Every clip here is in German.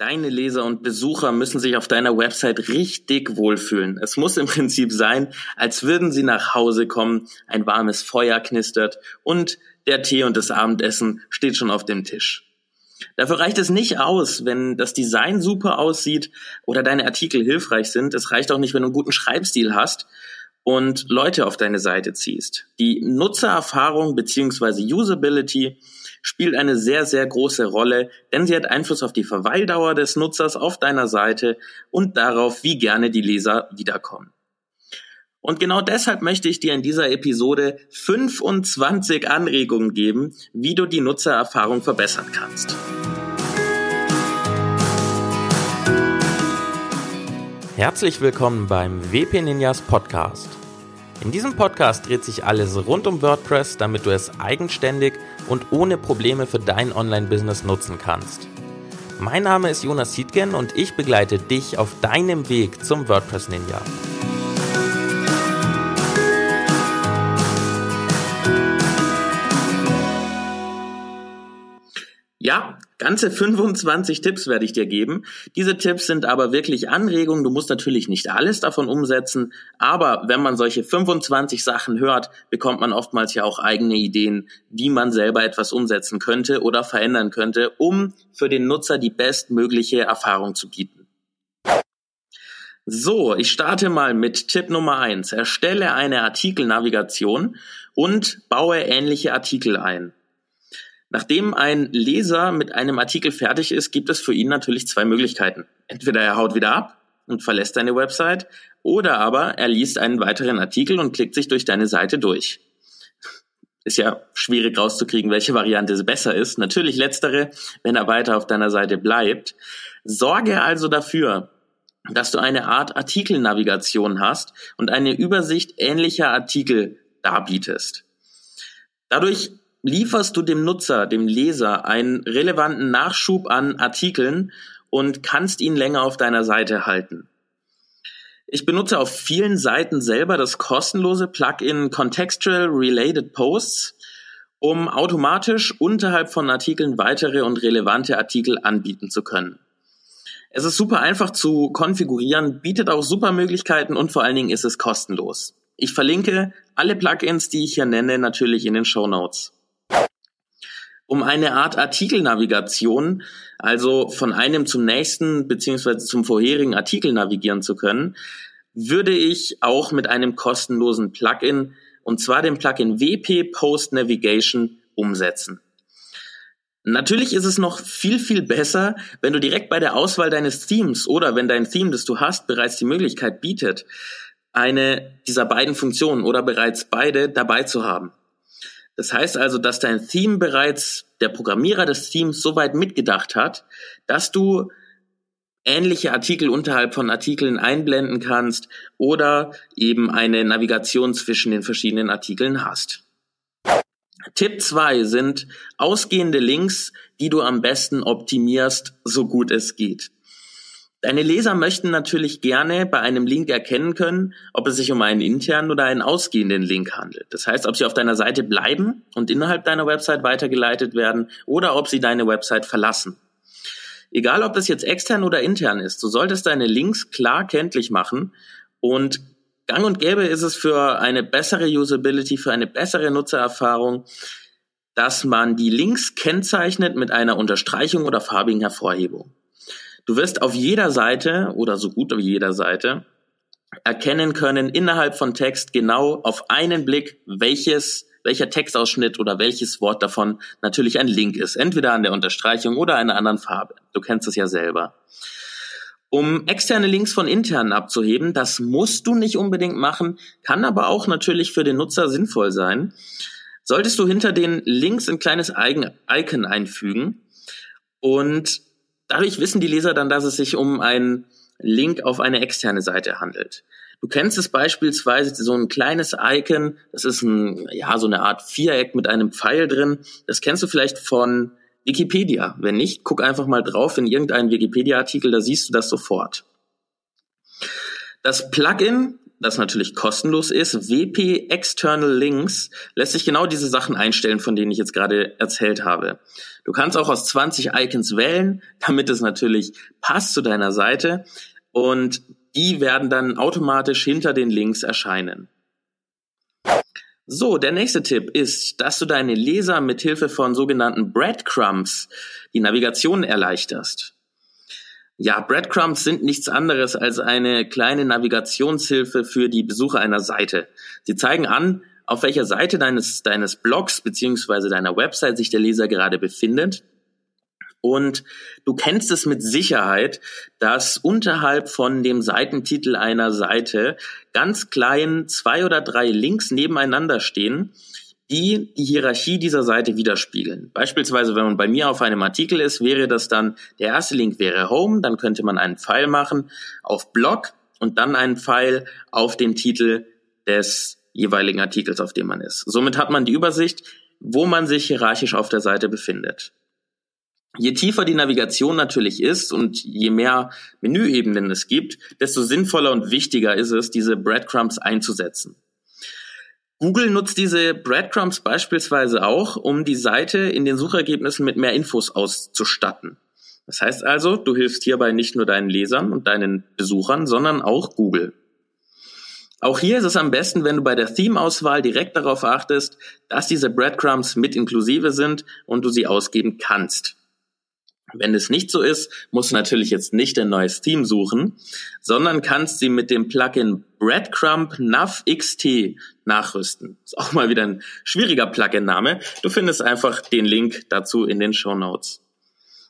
Deine Leser und Besucher müssen sich auf deiner Website richtig wohlfühlen. Es muss im Prinzip sein, als würden sie nach Hause kommen, ein warmes Feuer knistert und der Tee und das Abendessen steht schon auf dem Tisch. Dafür reicht es nicht aus, wenn das Design super aussieht oder deine Artikel hilfreich sind. Es reicht auch nicht, wenn du einen guten Schreibstil hast und Leute auf deine Seite ziehst. Die Nutzererfahrung beziehungsweise Usability spielt eine sehr, sehr große Rolle, denn sie hat Einfluss auf die Verweildauer des Nutzers auf deiner Seite und darauf, wie gerne die Leser wiederkommen. Und genau deshalb möchte ich dir in dieser Episode 25 Anregungen geben, wie du die Nutzererfahrung verbessern kannst. Herzlich willkommen beim WP Ninjas Podcast. In diesem Podcast dreht sich alles rund um WordPress, damit du es eigenständig und ohne Probleme für dein Online-Business nutzen kannst. Mein Name ist Jonas Siedgen und ich begleite dich auf deinem Weg zum WordPress Ninja. Ja, ganze 25 Tipps werde ich dir geben. Diese Tipps sind aber wirklich Anregungen. Du musst natürlich nicht alles davon umsetzen, aber wenn man solche 25 Sachen hört, bekommt man oftmals ja auch eigene Ideen, wie man selber etwas umsetzen könnte oder verändern könnte, um für den Nutzer die bestmögliche Erfahrung zu bieten. So, ich starte mal mit Tipp Nummer eins: Erstelle eine Artikelnavigation und baue ähnliche Artikel ein. Nachdem ein Leser mit einem Artikel fertig ist, gibt es für ihn natürlich zwei Möglichkeiten. Entweder er haut wieder ab und verlässt deine Website oder aber er liest einen weiteren Artikel und klickt sich durch deine Seite durch. Ist ja schwierig rauszukriegen, welche Variante besser ist. Natürlich letztere, wenn er weiter auf deiner Seite bleibt. Sorge also dafür, dass du eine Art Artikelnavigation hast und eine Übersicht ähnlicher Artikel darbietest. Dadurch lieferst du dem Nutzer, dem Leser, einen relevanten Nachschub an Artikeln und kannst ihn länger auf deiner Seite halten. Ich benutze auf vielen Seiten selber das kostenlose Plugin Contextual Related Posts, um automatisch unterhalb von Artikeln weitere und relevante Artikel anbieten zu können. Es ist super einfach zu konfigurieren, bietet auch super Möglichkeiten und vor allen Dingen ist es kostenlos. Ich verlinke alle Plugins, die ich hier nenne, natürlich in den Show Notes um eine Art Artikelnavigation, also von einem zum nächsten beziehungsweise zum vorherigen Artikel navigieren zu können, würde ich auch mit einem kostenlosen Plugin, und zwar dem Plugin WP Post Navigation, umsetzen. Natürlich ist es noch viel, viel besser, wenn du direkt bei der Auswahl deines Themes oder wenn dein Theme, das du hast, bereits die Möglichkeit bietet, eine dieser beiden Funktionen oder bereits beide dabei zu haben. Das heißt also, dass dein Theme bereits der Programmierer des Themes so weit mitgedacht hat, dass du ähnliche Artikel unterhalb von Artikeln einblenden kannst oder eben eine Navigation zwischen den verschiedenen Artikeln hast. Tipp zwei sind ausgehende Links, die du am besten optimierst, so gut es geht. Deine Leser möchten natürlich gerne bei einem Link erkennen können, ob es sich um einen internen oder einen ausgehenden Link handelt. Das heißt, ob sie auf deiner Seite bleiben und innerhalb deiner Website weitergeleitet werden oder ob sie deine Website verlassen. Egal, ob das jetzt extern oder intern ist, du solltest deine Links klar kenntlich machen und gang und gäbe ist es für eine bessere Usability, für eine bessere Nutzererfahrung, dass man die Links kennzeichnet mit einer Unterstreichung oder farbigen Hervorhebung. Du wirst auf jeder Seite oder so gut wie jeder Seite erkennen können innerhalb von Text genau auf einen Blick, welches welcher Textausschnitt oder welches Wort davon natürlich ein Link ist, entweder an der Unterstreichung oder einer anderen Farbe. Du kennst es ja selber. Um externe Links von internen abzuheben, das musst du nicht unbedingt machen, kann aber auch natürlich für den Nutzer sinnvoll sein. Solltest du hinter den Links ein kleines Icon einfügen und Dadurch wissen die Leser dann, dass es sich um einen Link auf eine externe Seite handelt. Du kennst es beispielsweise so ein kleines Icon, das ist ein, ja, so eine Art Viereck mit einem Pfeil drin. Das kennst du vielleicht von Wikipedia. Wenn nicht, guck einfach mal drauf in irgendeinen Wikipedia-Artikel, da siehst du das sofort. Das Plugin das natürlich kostenlos ist. WP External Links lässt sich genau diese Sachen einstellen, von denen ich jetzt gerade erzählt habe. Du kannst auch aus 20 Icons wählen, damit es natürlich passt zu deiner Seite und die werden dann automatisch hinter den Links erscheinen. So, der nächste Tipp ist, dass du deine Leser mit Hilfe von sogenannten Breadcrumbs die Navigation erleichterst. Ja, Breadcrumbs sind nichts anderes als eine kleine Navigationshilfe für die Besucher einer Seite. Sie zeigen an, auf welcher Seite deines, deines Blogs beziehungsweise deiner Website sich der Leser gerade befindet. Und du kennst es mit Sicherheit, dass unterhalb von dem Seitentitel einer Seite ganz klein zwei oder drei Links nebeneinander stehen, die die Hierarchie dieser Seite widerspiegeln. Beispielsweise, wenn man bei mir auf einem Artikel ist, wäre das dann, der erste Link wäre Home, dann könnte man einen Pfeil machen auf Blog und dann einen Pfeil auf den Titel des jeweiligen Artikels, auf dem man ist. Somit hat man die Übersicht, wo man sich hierarchisch auf der Seite befindet. Je tiefer die Navigation natürlich ist und je mehr Menüebenen es gibt, desto sinnvoller und wichtiger ist es, diese Breadcrumbs einzusetzen. Google nutzt diese Breadcrumbs beispielsweise auch, um die Seite in den Suchergebnissen mit mehr Infos auszustatten. Das heißt also, du hilfst hierbei nicht nur deinen Lesern und deinen Besuchern, sondern auch Google. Auch hier ist es am besten, wenn du bei der Theme-Auswahl direkt darauf achtest, dass diese Breadcrumbs mit inklusive sind und du sie ausgeben kannst. Wenn es nicht so ist, musst du natürlich jetzt nicht ein neues Theme suchen, sondern kannst sie mit dem Plugin Breadcrumb Nav XT nachrüsten. Ist auch mal wieder ein schwieriger Plugin-Name. Du findest einfach den Link dazu in den Show Notes.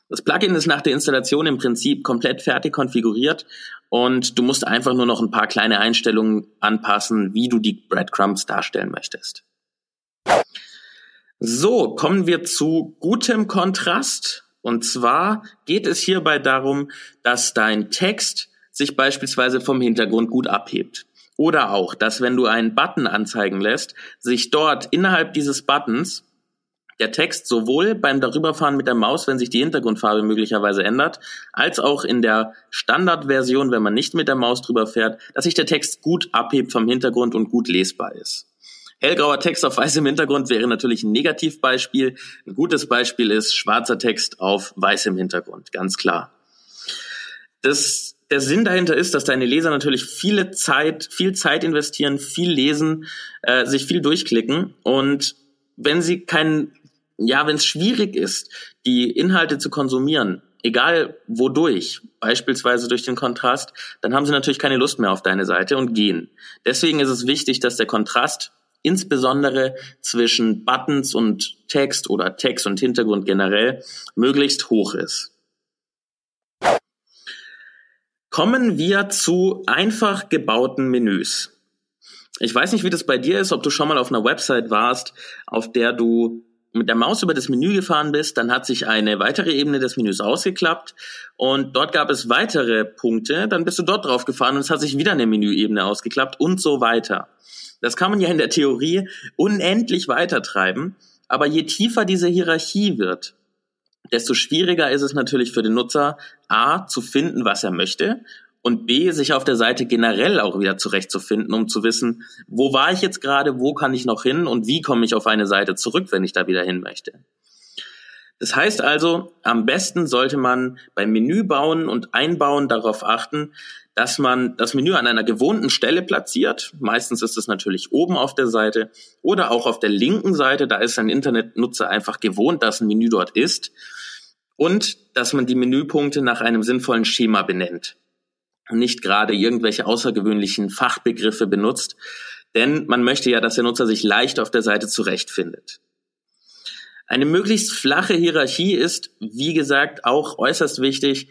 Das Plugin ist nach der Installation im Prinzip komplett fertig konfiguriert und du musst einfach nur noch ein paar kleine Einstellungen anpassen, wie du die Breadcrumbs darstellen möchtest. So, kommen wir zu gutem Kontrast und zwar geht es hierbei darum, dass dein Text sich beispielsweise vom Hintergrund gut abhebt. Oder auch, dass wenn du einen Button anzeigen lässt, sich dort innerhalb dieses Buttons der Text sowohl beim Darüberfahren mit der Maus, wenn sich die Hintergrundfarbe möglicherweise ändert, als auch in der Standardversion, wenn man nicht mit der Maus drüber fährt, dass sich der Text gut abhebt vom Hintergrund und gut lesbar ist. Hellgrauer Text auf weißem Hintergrund wäre natürlich ein Negativbeispiel. Ein gutes Beispiel ist schwarzer Text auf weißem Hintergrund, ganz klar. Das, der Sinn dahinter ist, dass deine Leser natürlich viele Zeit, viel Zeit investieren, viel lesen, äh, sich viel durchklicken und wenn sie keinen, ja, wenn es schwierig ist, die Inhalte zu konsumieren, egal wodurch, beispielsweise durch den Kontrast, dann haben sie natürlich keine Lust mehr auf deine Seite und gehen. Deswegen ist es wichtig, dass der Kontrast insbesondere zwischen Buttons und Text oder Text und Hintergrund generell möglichst hoch ist. Kommen wir zu einfach gebauten Menüs. Ich weiß nicht, wie das bei dir ist, ob du schon mal auf einer Website warst, auf der du mit der Maus über das Menü gefahren bist, dann hat sich eine weitere Ebene des Menüs ausgeklappt und dort gab es weitere Punkte, dann bist du dort drauf gefahren und es hat sich wieder eine Menüebene ausgeklappt und so weiter. Das kann man ja in der Theorie unendlich weitertreiben, aber je tiefer diese Hierarchie wird, desto schwieriger ist es natürlich für den Nutzer, A, zu finden, was er möchte und B, sich auf der Seite generell auch wieder zurechtzufinden, um zu wissen, wo war ich jetzt gerade, wo kann ich noch hin und wie komme ich auf eine Seite zurück, wenn ich da wieder hin möchte. Das heißt also, am besten sollte man beim Menü bauen und einbauen darauf achten, dass man das Menü an einer gewohnten Stelle platziert. Meistens ist es natürlich oben auf der Seite oder auch auf der linken Seite. Da ist ein Internetnutzer einfach gewohnt, dass ein Menü dort ist. Und dass man die Menüpunkte nach einem sinnvollen Schema benennt. Nicht gerade irgendwelche außergewöhnlichen Fachbegriffe benutzt. Denn man möchte ja, dass der Nutzer sich leicht auf der Seite zurechtfindet. Eine möglichst flache Hierarchie ist, wie gesagt, auch äußerst wichtig.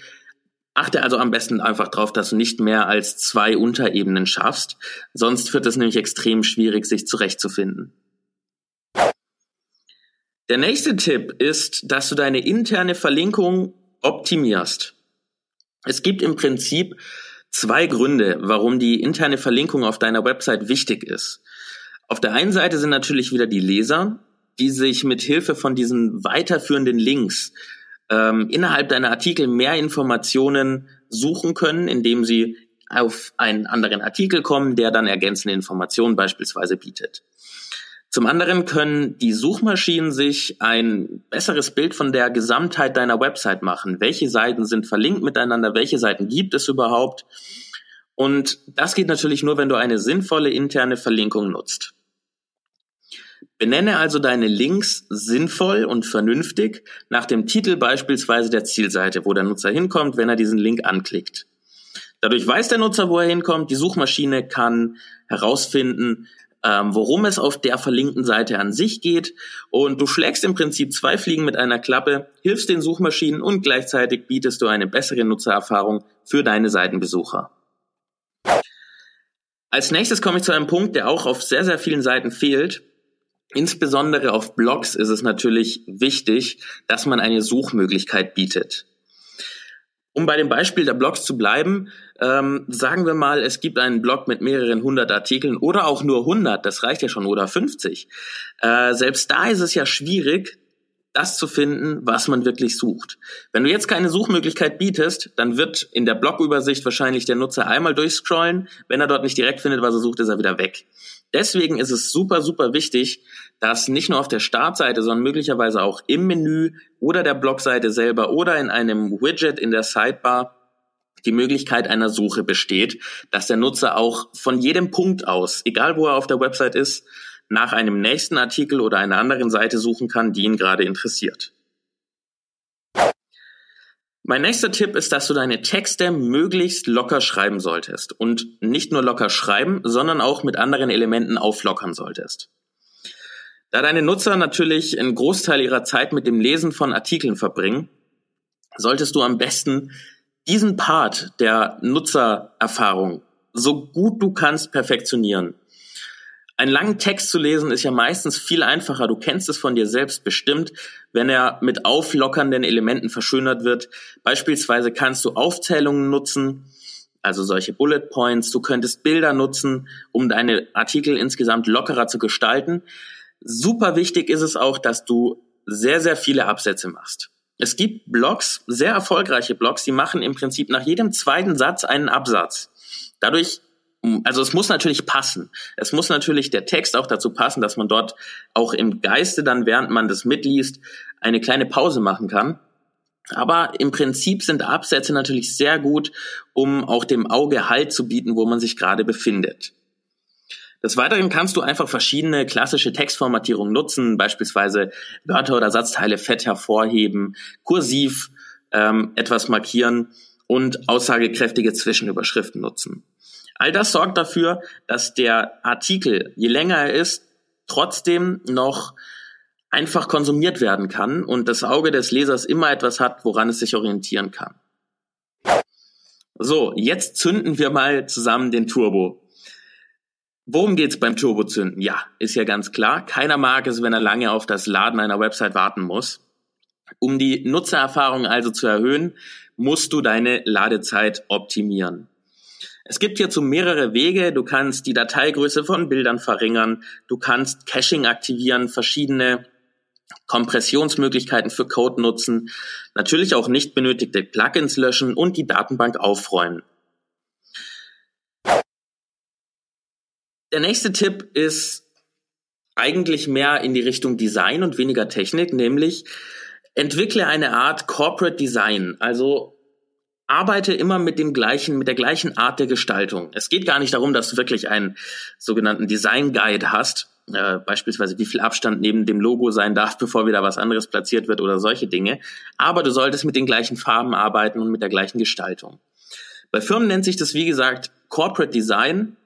Achte also am besten einfach darauf, dass du nicht mehr als zwei Unterebenen schaffst, sonst wird es nämlich extrem schwierig, sich zurechtzufinden. Der nächste Tipp ist, dass du deine interne Verlinkung optimierst. Es gibt im Prinzip zwei Gründe, warum die interne Verlinkung auf deiner Website wichtig ist. Auf der einen Seite sind natürlich wieder die Leser, die sich mit Hilfe von diesen weiterführenden Links ähm, innerhalb deiner Artikel mehr Informationen suchen können, indem sie auf einen anderen Artikel kommen, der dann ergänzende Informationen beispielsweise bietet. Zum anderen können die Suchmaschinen sich ein besseres Bild von der Gesamtheit deiner Website machen. Welche Seiten sind verlinkt miteinander? Welche Seiten gibt es überhaupt? Und das geht natürlich nur, wenn du eine sinnvolle interne Verlinkung nutzt. Benenne also deine Links sinnvoll und vernünftig nach dem Titel beispielsweise der Zielseite, wo der Nutzer hinkommt, wenn er diesen Link anklickt. Dadurch weiß der Nutzer, wo er hinkommt. Die Suchmaschine kann herausfinden, ähm, worum es auf der verlinkten Seite an sich geht. Und du schlägst im Prinzip zwei Fliegen mit einer Klappe, hilfst den Suchmaschinen und gleichzeitig bietest du eine bessere Nutzererfahrung für deine Seitenbesucher. Als nächstes komme ich zu einem Punkt, der auch auf sehr, sehr vielen Seiten fehlt. Insbesondere auf Blogs ist es natürlich wichtig, dass man eine Suchmöglichkeit bietet. Um bei dem Beispiel der Blogs zu bleiben, ähm, sagen wir mal, es gibt einen Blog mit mehreren hundert Artikeln oder auch nur hundert, das reicht ja schon, oder 50. Äh, selbst da ist es ja schwierig, das zu finden, was man wirklich sucht. Wenn du jetzt keine Suchmöglichkeit bietest, dann wird in der Blogübersicht wahrscheinlich der Nutzer einmal durchscrollen. Wenn er dort nicht direkt findet, was er sucht, ist er wieder weg. Deswegen ist es super, super wichtig, dass nicht nur auf der Startseite, sondern möglicherweise auch im Menü oder der Blogseite selber oder in einem Widget in der Sidebar die Möglichkeit einer Suche besteht, dass der Nutzer auch von jedem Punkt aus, egal wo er auf der Website ist, nach einem nächsten Artikel oder einer anderen Seite suchen kann, die ihn gerade interessiert. Mein nächster Tipp ist, dass du deine Texte möglichst locker schreiben solltest und nicht nur locker schreiben, sondern auch mit anderen Elementen auflockern solltest. Da deine Nutzer natürlich einen Großteil ihrer Zeit mit dem Lesen von Artikeln verbringen, solltest du am besten diesen Part der Nutzererfahrung so gut du kannst perfektionieren. Einen langen Text zu lesen ist ja meistens viel einfacher. Du kennst es von dir selbst bestimmt, wenn er mit auflockernden Elementen verschönert wird. Beispielsweise kannst du Aufzählungen nutzen, also solche Bullet Points. Du könntest Bilder nutzen, um deine Artikel insgesamt lockerer zu gestalten. Super wichtig ist es auch, dass du sehr, sehr viele Absätze machst. Es gibt Blogs, sehr erfolgreiche Blogs, die machen im Prinzip nach jedem zweiten Satz einen Absatz. Dadurch, also es muss natürlich passen. Es muss natürlich der Text auch dazu passen, dass man dort auch im Geiste dann, während man das mitliest, eine kleine Pause machen kann. Aber im Prinzip sind Absätze natürlich sehr gut, um auch dem Auge Halt zu bieten, wo man sich gerade befindet. Des Weiteren kannst du einfach verschiedene klassische Textformatierungen nutzen, beispielsweise Wörter oder Satzteile fett hervorheben, kursiv ähm, etwas markieren und aussagekräftige Zwischenüberschriften nutzen. All das sorgt dafür, dass der Artikel, je länger er ist, trotzdem noch einfach konsumiert werden kann und das Auge des Lesers immer etwas hat, woran es sich orientieren kann. So, jetzt zünden wir mal zusammen den Turbo. Worum geht's beim Turbozünden? Ja, ist ja ganz klar. Keiner mag es, wenn er lange auf das Laden einer Website warten muss. Um die Nutzererfahrung also zu erhöhen, musst du deine Ladezeit optimieren. Es gibt hierzu mehrere Wege. Du kannst die Dateigröße von Bildern verringern. Du kannst Caching aktivieren, verschiedene Kompressionsmöglichkeiten für Code nutzen, natürlich auch nicht benötigte Plugins löschen und die Datenbank aufräumen. Der nächste Tipp ist eigentlich mehr in die Richtung Design und weniger Technik, nämlich entwickle eine Art Corporate Design. Also arbeite immer mit dem gleichen, mit der gleichen Art der Gestaltung. Es geht gar nicht darum, dass du wirklich einen sogenannten Design Guide hast, äh, beispielsweise wie viel Abstand neben dem Logo sein darf, bevor wieder was anderes platziert wird oder solche Dinge. Aber du solltest mit den gleichen Farben arbeiten und mit der gleichen Gestaltung. Bei Firmen nennt sich das, wie gesagt, Corporate Design.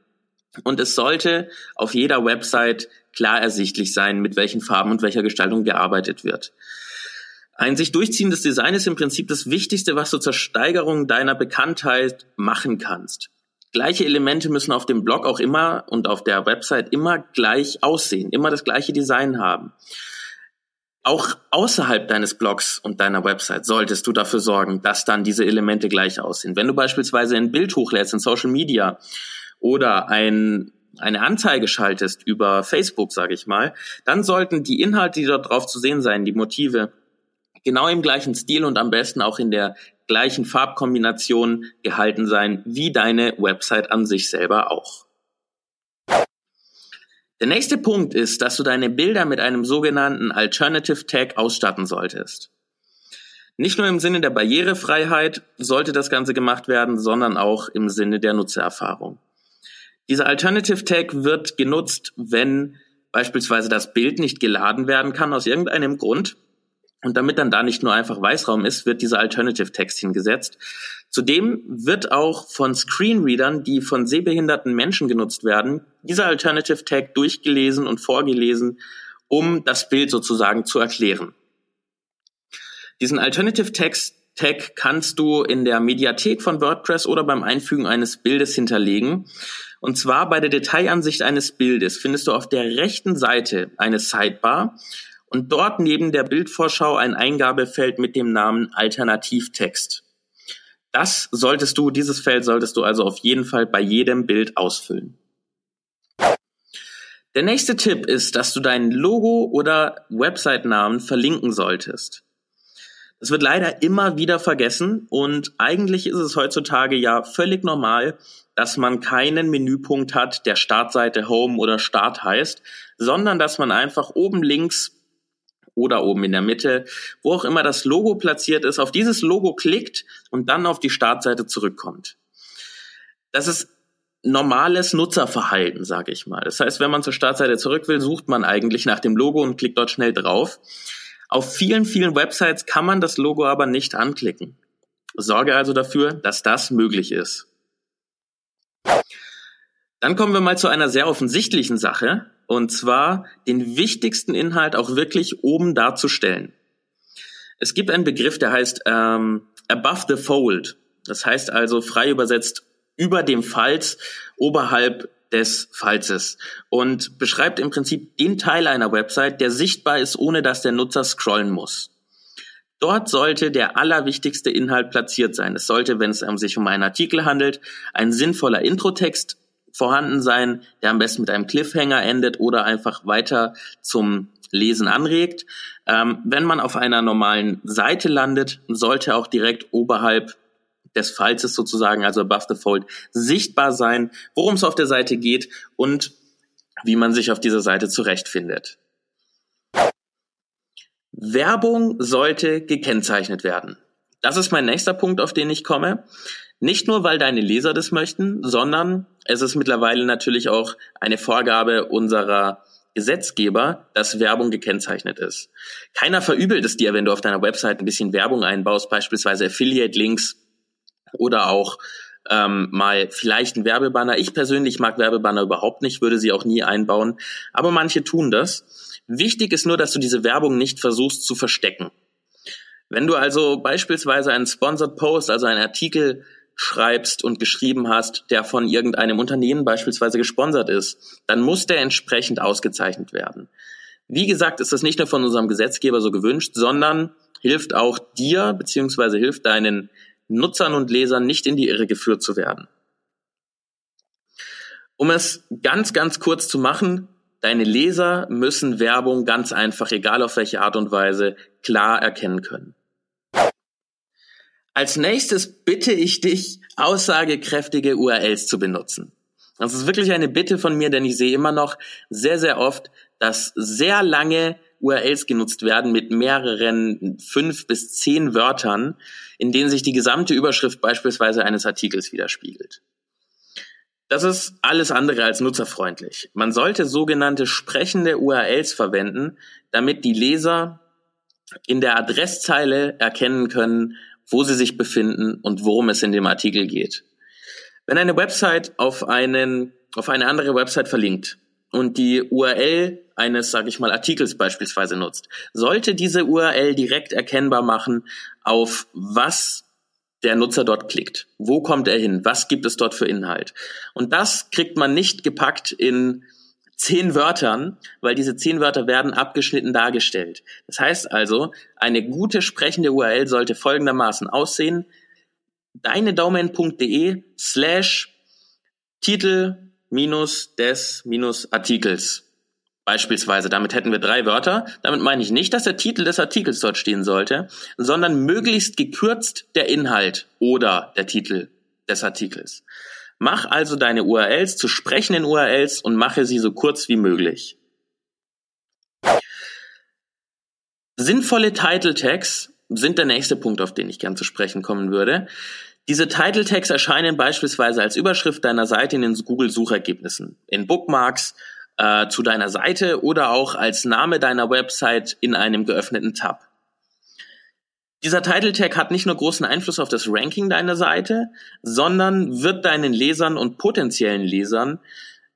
Und es sollte auf jeder Website klar ersichtlich sein, mit welchen Farben und welcher Gestaltung gearbeitet wird. Ein sich durchziehendes Design ist im Prinzip das Wichtigste, was du zur Steigerung deiner Bekanntheit machen kannst. Gleiche Elemente müssen auf dem Blog auch immer und auf der Website immer gleich aussehen, immer das gleiche Design haben. Auch außerhalb deines Blogs und deiner Website solltest du dafür sorgen, dass dann diese Elemente gleich aussehen. Wenn du beispielsweise ein Bild hochlädst in Social Media oder ein, eine Anzeige schaltest über Facebook, sage ich mal, dann sollten die Inhalte, die dort drauf zu sehen sein, die Motive, genau im gleichen Stil und am besten auch in der gleichen Farbkombination gehalten sein wie deine Website an sich selber auch. Der nächste Punkt ist, dass du deine Bilder mit einem sogenannten Alternative Tag ausstatten solltest. Nicht nur im Sinne der Barrierefreiheit sollte das Ganze gemacht werden, sondern auch im Sinne der Nutzererfahrung. Dieser Alternative Tag wird genutzt, wenn beispielsweise das Bild nicht geladen werden kann aus irgendeinem Grund. Und damit dann da nicht nur einfach Weißraum ist, wird dieser Alternative Text hingesetzt. Zudem wird auch von Screenreadern, die von sehbehinderten Menschen genutzt werden, dieser Alternative Tag durchgelesen und vorgelesen, um das Bild sozusagen zu erklären. Diesen Alternative Text Tag kannst du in der Mediathek von WordPress oder beim Einfügen eines Bildes hinterlegen. Und zwar bei der Detailansicht eines Bildes findest du auf der rechten Seite eine Sidebar und dort neben der Bildvorschau ein Eingabefeld mit dem Namen Alternativtext. Das solltest du, dieses Feld solltest du also auf jeden Fall bei jedem Bild ausfüllen. Der nächste Tipp ist, dass du dein Logo oder Website-Namen verlinken solltest. Es wird leider immer wieder vergessen und eigentlich ist es heutzutage ja völlig normal, dass man keinen Menüpunkt hat, der Startseite Home oder Start heißt, sondern dass man einfach oben links oder oben in der Mitte, wo auch immer das Logo platziert ist, auf dieses Logo klickt und dann auf die Startseite zurückkommt. Das ist normales Nutzerverhalten, sage ich mal. Das heißt, wenn man zur Startseite zurück will, sucht man eigentlich nach dem Logo und klickt dort schnell drauf. Auf vielen, vielen Websites kann man das Logo aber nicht anklicken. Sorge also dafür, dass das möglich ist. Dann kommen wir mal zu einer sehr offensichtlichen Sache, und zwar den wichtigsten Inhalt auch wirklich oben darzustellen. Es gibt einen Begriff, der heißt ähm, above the fold. Das heißt also frei übersetzt über dem Falz, oberhalb des Falzes und beschreibt im Prinzip den Teil einer Website, der sichtbar ist, ohne dass der Nutzer scrollen muss. Dort sollte der allerwichtigste Inhalt platziert sein. Es sollte, wenn es sich um einen Artikel handelt, ein sinnvoller Introtext vorhanden sein, der am besten mit einem Cliffhanger endet oder einfach weiter zum Lesen anregt. Ähm, wenn man auf einer normalen Seite landet, sollte auch direkt oberhalb des Falzes sozusagen, also above the fold, sichtbar sein, worum es auf der Seite geht und wie man sich auf dieser Seite zurechtfindet. Werbung sollte gekennzeichnet werden. Das ist mein nächster Punkt, auf den ich komme. Nicht nur, weil deine Leser das möchten, sondern es ist mittlerweile natürlich auch eine Vorgabe unserer Gesetzgeber, dass Werbung gekennzeichnet ist. Keiner verübelt es dir, wenn du auf deiner Website ein bisschen Werbung einbaust, beispielsweise Affiliate-Links oder auch ähm, mal vielleicht ein Werbebanner. Ich persönlich mag Werbebanner überhaupt nicht, würde sie auch nie einbauen, aber manche tun das. Wichtig ist nur, dass du diese Werbung nicht versuchst zu verstecken. Wenn du also beispielsweise einen Sponsored Post, also einen Artikel schreibst und geschrieben hast, der von irgendeinem Unternehmen beispielsweise gesponsert ist, dann muss der entsprechend ausgezeichnet werden. Wie gesagt, ist das nicht nur von unserem Gesetzgeber so gewünscht, sondern hilft auch dir beziehungsweise hilft deinen Nutzern und Lesern nicht in die Irre geführt zu werden. Um es ganz, ganz kurz zu machen, deine Leser müssen Werbung ganz einfach, egal auf welche Art und Weise, klar erkennen können. Als nächstes bitte ich dich, aussagekräftige URLs zu benutzen. Das ist wirklich eine Bitte von mir, denn ich sehe immer noch sehr, sehr oft, dass sehr lange URLs genutzt werden mit mehreren fünf bis zehn Wörtern, in denen sich die gesamte Überschrift beispielsweise eines Artikels widerspiegelt. Das ist alles andere als nutzerfreundlich. Man sollte sogenannte sprechende URLs verwenden, damit die Leser in der Adresszeile erkennen können, wo sie sich befinden und worum es in dem Artikel geht. Wenn eine Website auf einen, auf eine andere Website verlinkt und die URL eines, sage ich mal, Artikels beispielsweise nutzt, sollte diese URL direkt erkennbar machen, auf was der Nutzer dort klickt. Wo kommt er hin? Was gibt es dort für Inhalt? Und das kriegt man nicht gepackt in zehn Wörtern, weil diese zehn Wörter werden abgeschnitten dargestellt. Das heißt also, eine gute sprechende URL sollte folgendermaßen aussehen. deine domain.de slash Titel minus des minus Artikels. Beispielsweise, damit hätten wir drei Wörter. Damit meine ich nicht, dass der Titel des Artikels dort stehen sollte, sondern möglichst gekürzt der Inhalt oder der Titel des Artikels. Mach also deine URLs zu sprechenden URLs und mache sie so kurz wie möglich. Sinnvolle Title Tags sind der nächste Punkt, auf den ich gern zu sprechen kommen würde. Diese Title Tags erscheinen beispielsweise als Überschrift deiner Seite in den Google Suchergebnissen, in Bookmarks, äh, zu deiner Seite oder auch als Name deiner Website in einem geöffneten Tab. Dieser Title Tag hat nicht nur großen Einfluss auf das Ranking deiner Seite, sondern wird deinen Lesern und potenziellen Lesern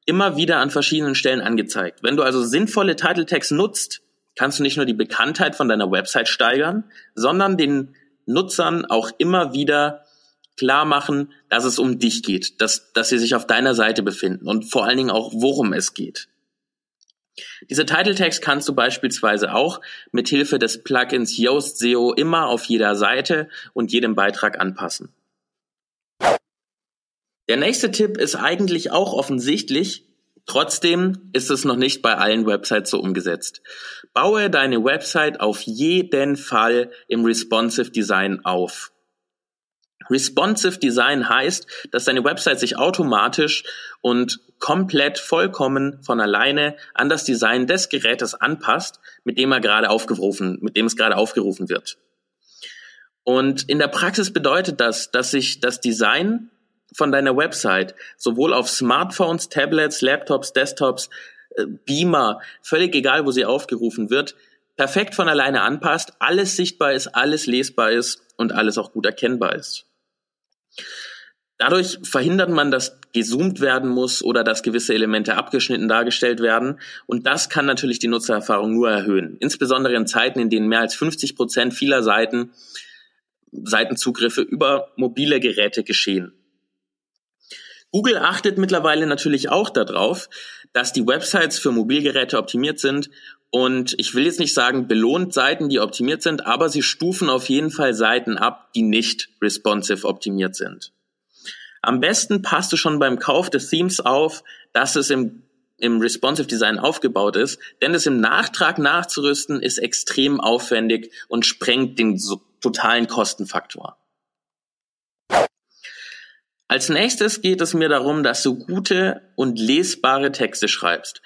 immer wieder an verschiedenen Stellen angezeigt. Wenn du also sinnvolle Title Tags nutzt, kannst du nicht nur die Bekanntheit von deiner Website steigern, sondern den Nutzern auch immer wieder klar machen, dass es um dich geht, dass, dass sie sich auf deiner Seite befinden und vor allen Dingen auch, worum es geht. Diese Title Tags kannst du beispielsweise auch mit Hilfe des Plugins Yoast SEO immer auf jeder Seite und jedem Beitrag anpassen. Der nächste Tipp ist eigentlich auch offensichtlich, trotzdem ist es noch nicht bei allen Websites so umgesetzt. Baue deine Website auf jeden Fall im responsive Design auf. Responsive Design heißt, dass deine Website sich automatisch und komplett vollkommen von alleine an das Design des Gerätes anpasst, mit dem er gerade aufgerufen, mit dem es gerade aufgerufen wird. Und in der Praxis bedeutet das, dass sich das Design von deiner Website sowohl auf Smartphones, Tablets, Laptops, Desktops, äh, Beamer, völlig egal, wo sie aufgerufen wird, perfekt von alleine anpasst, alles sichtbar ist, alles lesbar ist und alles auch gut erkennbar ist. Dadurch verhindert man, dass gezoomt werden muss oder dass gewisse Elemente abgeschnitten dargestellt werden. Und das kann natürlich die Nutzererfahrung nur erhöhen. Insbesondere in Zeiten, in denen mehr als 50 Prozent vieler Seiten, Seitenzugriffe über mobile Geräte geschehen. Google achtet mittlerweile natürlich auch darauf, dass die Websites für Mobilgeräte optimiert sind und ich will jetzt nicht sagen, belohnt Seiten, die optimiert sind, aber sie stufen auf jeden Fall Seiten ab, die nicht responsive optimiert sind. Am besten passt du schon beim Kauf des Themes auf, dass es im, im responsive Design aufgebaut ist, denn es im Nachtrag nachzurüsten ist extrem aufwendig und sprengt den totalen Kostenfaktor. Als nächstes geht es mir darum, dass du gute und lesbare Texte schreibst.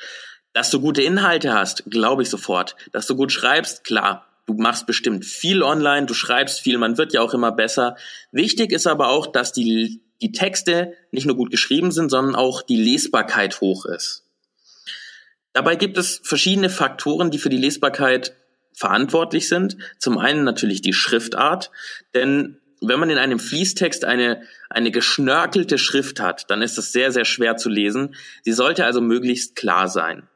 Dass du gute Inhalte hast, glaube ich sofort. Dass du gut schreibst, klar. Du machst bestimmt viel online, du schreibst viel, man wird ja auch immer besser. Wichtig ist aber auch, dass die, die Texte nicht nur gut geschrieben sind, sondern auch die Lesbarkeit hoch ist. Dabei gibt es verschiedene Faktoren, die für die Lesbarkeit verantwortlich sind. Zum einen natürlich die Schriftart, denn wenn man in einem Fließtext eine, eine geschnörkelte Schrift hat, dann ist das sehr, sehr schwer zu lesen. Sie sollte also möglichst klar sein.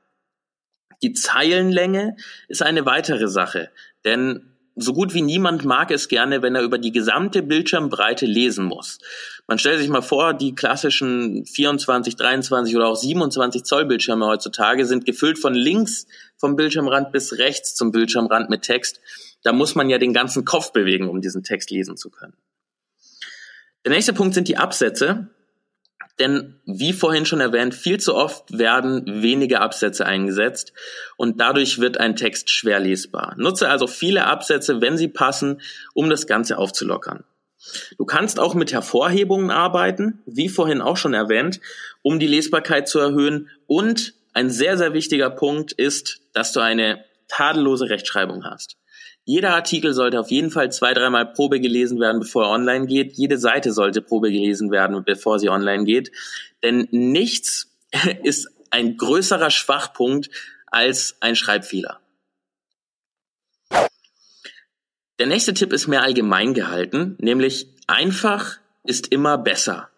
Die Zeilenlänge ist eine weitere Sache, denn so gut wie niemand mag es gerne, wenn er über die gesamte Bildschirmbreite lesen muss. Man stellt sich mal vor, die klassischen 24, 23 oder auch 27 Zoll Bildschirme heutzutage sind gefüllt von links vom Bildschirmrand bis rechts zum Bildschirmrand mit Text. Da muss man ja den ganzen Kopf bewegen, um diesen Text lesen zu können. Der nächste Punkt sind die Absätze. Denn wie vorhin schon erwähnt, viel zu oft werden wenige Absätze eingesetzt und dadurch wird ein Text schwer lesbar. Nutze also viele Absätze, wenn sie passen, um das Ganze aufzulockern. Du kannst auch mit Hervorhebungen arbeiten, wie vorhin auch schon erwähnt, um die Lesbarkeit zu erhöhen. Und ein sehr, sehr wichtiger Punkt ist, dass du eine tadellose Rechtschreibung hast. Jeder Artikel sollte auf jeden Fall zwei, dreimal Probe gelesen werden, bevor er online geht. Jede Seite sollte Probe gelesen werden, bevor sie online geht. Denn nichts ist ein größerer Schwachpunkt als ein Schreibfehler. Der nächste Tipp ist mehr allgemein gehalten, nämlich einfach ist immer besser.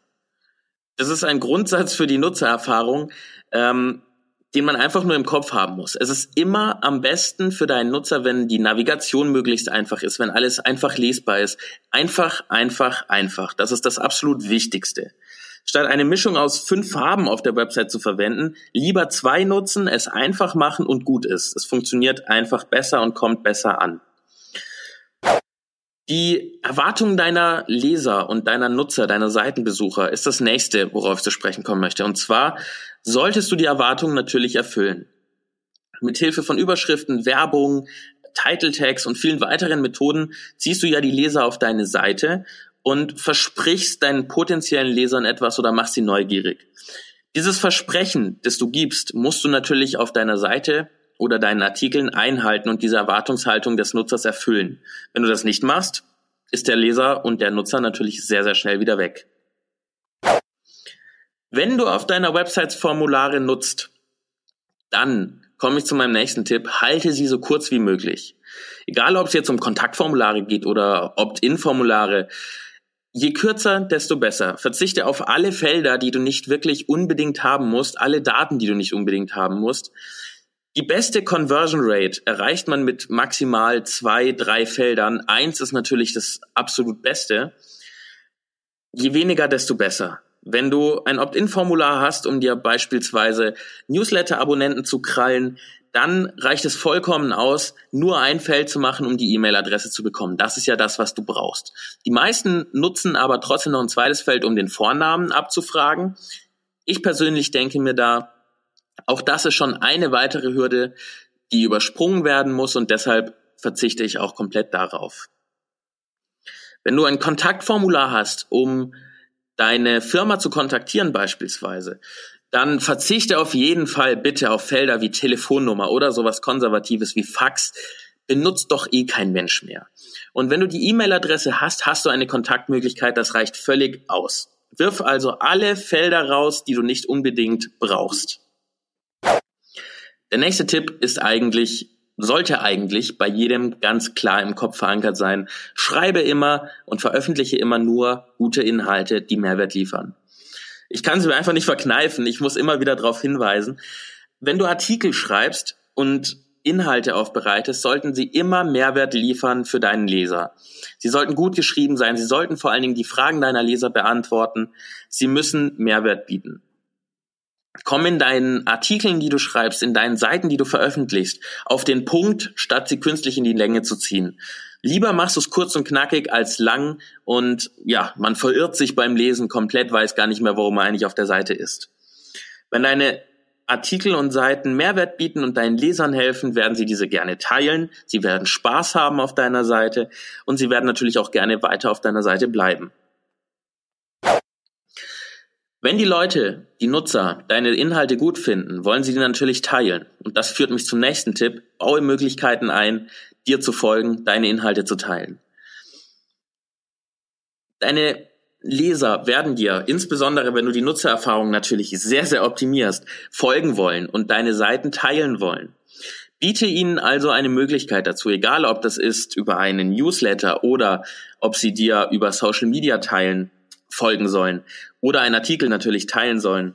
Das ist ein Grundsatz für die Nutzererfahrung. Ähm, den man einfach nur im Kopf haben muss. Es ist immer am besten für deinen Nutzer, wenn die Navigation möglichst einfach ist, wenn alles einfach lesbar ist. Einfach, einfach, einfach. Das ist das absolut Wichtigste. Statt eine Mischung aus fünf Farben auf der Website zu verwenden, lieber zwei nutzen, es einfach machen und gut ist. Es funktioniert einfach besser und kommt besser an. Die Erwartungen deiner Leser und deiner Nutzer, deiner Seitenbesucher ist das nächste, worauf ich zu sprechen kommen möchte. Und zwar solltest du die Erwartungen natürlich erfüllen. Mit Hilfe von Überschriften, Werbung, Title Tags und vielen weiteren Methoden ziehst du ja die Leser auf deine Seite und versprichst deinen potenziellen Lesern etwas oder machst sie neugierig. Dieses Versprechen, das du gibst, musst du natürlich auf deiner Seite oder deinen Artikeln einhalten und diese Erwartungshaltung des Nutzers erfüllen. Wenn du das nicht machst, ist der Leser und der Nutzer natürlich sehr, sehr schnell wieder weg. Wenn du auf deiner Website Formulare nutzt, dann komme ich zu meinem nächsten Tipp. Halte sie so kurz wie möglich. Egal, ob es jetzt um Kontaktformulare geht oder Opt-in-Formulare. Je kürzer, desto besser. Verzichte auf alle Felder, die du nicht wirklich unbedingt haben musst, alle Daten, die du nicht unbedingt haben musst. Die beste Conversion Rate erreicht man mit maximal zwei, drei Feldern. Eins ist natürlich das absolut Beste. Je weniger, desto besser. Wenn du ein Opt-in-Formular hast, um dir beispielsweise Newsletter-Abonnenten zu krallen, dann reicht es vollkommen aus, nur ein Feld zu machen, um die E-Mail-Adresse zu bekommen. Das ist ja das, was du brauchst. Die meisten nutzen aber trotzdem noch ein zweites Feld, um den Vornamen abzufragen. Ich persönlich denke mir da, auch das ist schon eine weitere Hürde, die übersprungen werden muss und deshalb verzichte ich auch komplett darauf. Wenn du ein Kontaktformular hast, um deine Firma zu kontaktieren beispielsweise, dann verzichte auf jeden Fall bitte auf Felder wie Telefonnummer oder sowas Konservatives wie Fax. Benutzt doch eh kein Mensch mehr. Und wenn du die E-Mail-Adresse hast, hast du eine Kontaktmöglichkeit, das reicht völlig aus. Wirf also alle Felder raus, die du nicht unbedingt brauchst. Der nächste Tipp ist eigentlich sollte eigentlich bei jedem ganz klar im Kopf verankert sein. Schreibe immer und veröffentliche immer nur gute Inhalte, die Mehrwert liefern. Ich kann sie mir einfach nicht verkneifen. Ich muss immer wieder darauf hinweisen. Wenn du Artikel schreibst und Inhalte aufbereitest, sollten sie immer Mehrwert liefern für deinen Leser. Sie sollten gut geschrieben sein. Sie sollten vor allen Dingen die Fragen deiner Leser beantworten. Sie müssen Mehrwert bieten. Komm in deinen Artikeln, die du schreibst, in deinen Seiten, die du veröffentlichst, auf den Punkt, statt sie künstlich in die Länge zu ziehen. Lieber machst du es kurz und knackig als lang und ja, man verirrt sich beim Lesen komplett, weiß gar nicht mehr, warum man eigentlich auf der Seite ist. Wenn deine Artikel und Seiten Mehrwert bieten und deinen Lesern helfen, werden sie diese gerne teilen, sie werden Spaß haben auf deiner Seite und sie werden natürlich auch gerne weiter auf deiner Seite bleiben. Wenn die Leute, die Nutzer, deine Inhalte gut finden, wollen sie die natürlich teilen. Und das führt mich zum nächsten Tipp. Baue Möglichkeiten ein, dir zu folgen, deine Inhalte zu teilen. Deine Leser werden dir, insbesondere wenn du die Nutzererfahrung natürlich sehr, sehr optimierst, folgen wollen und deine Seiten teilen wollen. Biete ihnen also eine Möglichkeit dazu, egal ob das ist über einen Newsletter oder ob sie dir über Social Media teilen folgen sollen oder einen Artikel natürlich teilen sollen.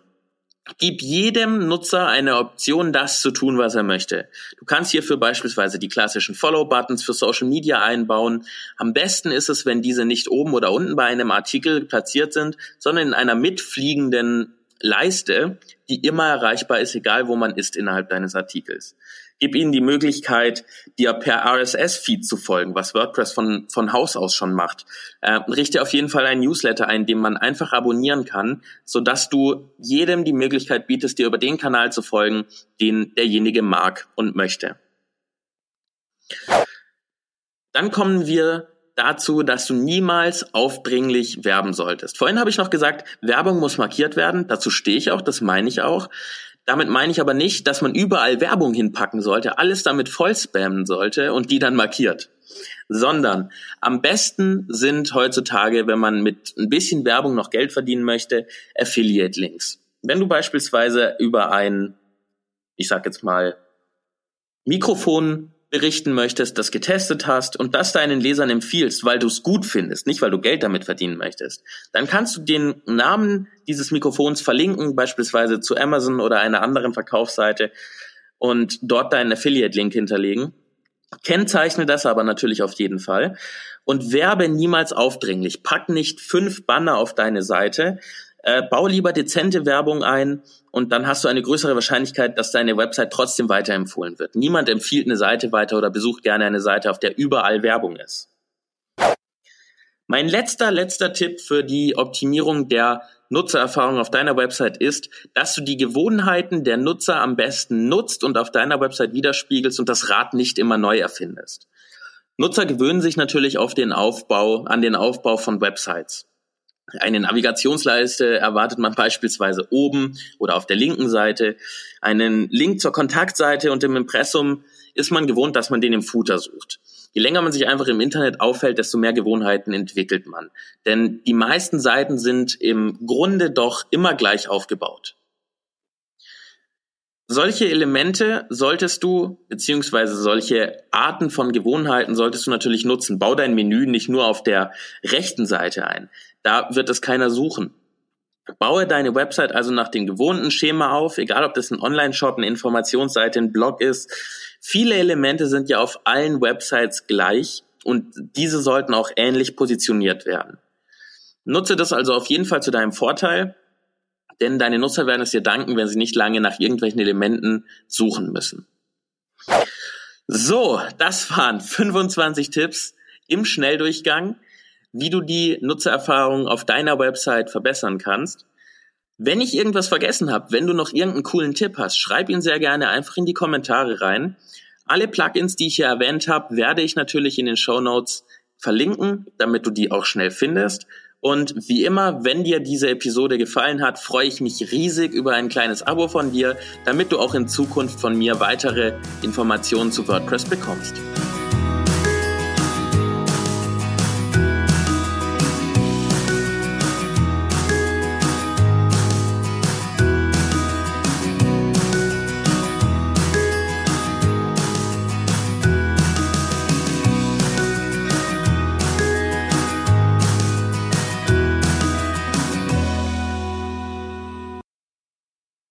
Gib jedem Nutzer eine Option, das zu tun, was er möchte. Du kannst hierfür beispielsweise die klassischen Follow-Buttons für Social Media einbauen. Am besten ist es, wenn diese nicht oben oder unten bei einem Artikel platziert sind, sondern in einer mitfliegenden Leiste, die immer erreichbar ist, egal wo man ist innerhalb deines Artikels. Gib ihnen die Möglichkeit, dir per RSS-Feed zu folgen, was WordPress von, von Haus aus schon macht. Äh, richte auf jeden Fall einen Newsletter ein, den man einfach abonnieren kann, sodass du jedem die Möglichkeit bietest, dir über den Kanal zu folgen, den derjenige mag und möchte. Dann kommen wir dazu, dass du niemals aufdringlich werben solltest. Vorhin habe ich noch gesagt, Werbung muss markiert werden. Dazu stehe ich auch, das meine ich auch. Damit meine ich aber nicht, dass man überall Werbung hinpacken sollte, alles damit voll spammen sollte und die dann markiert. Sondern am besten sind heutzutage, wenn man mit ein bisschen Werbung noch Geld verdienen möchte, Affiliate-Links. Wenn du beispielsweise über ein, ich sag jetzt mal, Mikrofon berichten möchtest, das getestet hast und das deinen Lesern empfiehlst, weil du es gut findest, nicht weil du Geld damit verdienen möchtest, dann kannst du den Namen dieses Mikrofons verlinken, beispielsweise zu Amazon oder einer anderen Verkaufsseite und dort deinen Affiliate-Link hinterlegen. Kennzeichne das aber natürlich auf jeden Fall und werbe niemals aufdringlich. Pack nicht fünf Banner auf deine Seite, äh, bau lieber dezente Werbung ein und dann hast du eine größere Wahrscheinlichkeit, dass deine Website trotzdem weiterempfohlen wird. Niemand empfiehlt eine Seite weiter oder besucht gerne eine Seite, auf der überall Werbung ist. Mein letzter, letzter Tipp für die Optimierung der Nutzererfahrung auf deiner Website ist, dass du die Gewohnheiten der Nutzer am besten nutzt und auf deiner Website widerspiegelst und das Rad nicht immer neu erfindest. Nutzer gewöhnen sich natürlich auf den Aufbau, an den Aufbau von Websites. Eine Navigationsleiste erwartet man beispielsweise oben oder auf der linken Seite. Einen Link zur Kontaktseite und im Impressum ist man gewohnt, dass man den im Footer sucht. Je länger man sich einfach im Internet aufhält, desto mehr Gewohnheiten entwickelt man. Denn die meisten Seiten sind im Grunde doch immer gleich aufgebaut. Solche Elemente solltest du, beziehungsweise solche Arten von Gewohnheiten solltest du natürlich nutzen. Bau dein Menü nicht nur auf der rechten Seite ein. Da wird es keiner suchen. Baue deine Website also nach dem gewohnten Schema auf, egal ob das ein Online-Shop, eine Informationsseite, ein Blog ist. Viele Elemente sind ja auf allen Websites gleich und diese sollten auch ähnlich positioniert werden. Nutze das also auf jeden Fall zu deinem Vorteil, denn deine Nutzer werden es dir danken, wenn sie nicht lange nach irgendwelchen Elementen suchen müssen. So, das waren 25 Tipps im Schnelldurchgang wie du die Nutzererfahrung auf deiner Website verbessern kannst. Wenn ich irgendwas vergessen habe, wenn du noch irgendeinen coolen Tipp hast, schreib ihn sehr gerne einfach in die Kommentare rein. Alle Plugins, die ich hier erwähnt habe, werde ich natürlich in den Show Notes verlinken, damit du die auch schnell findest. Und wie immer, wenn dir diese Episode gefallen hat, freue ich mich riesig über ein kleines Abo von dir, damit du auch in Zukunft von mir weitere Informationen zu WordPress bekommst.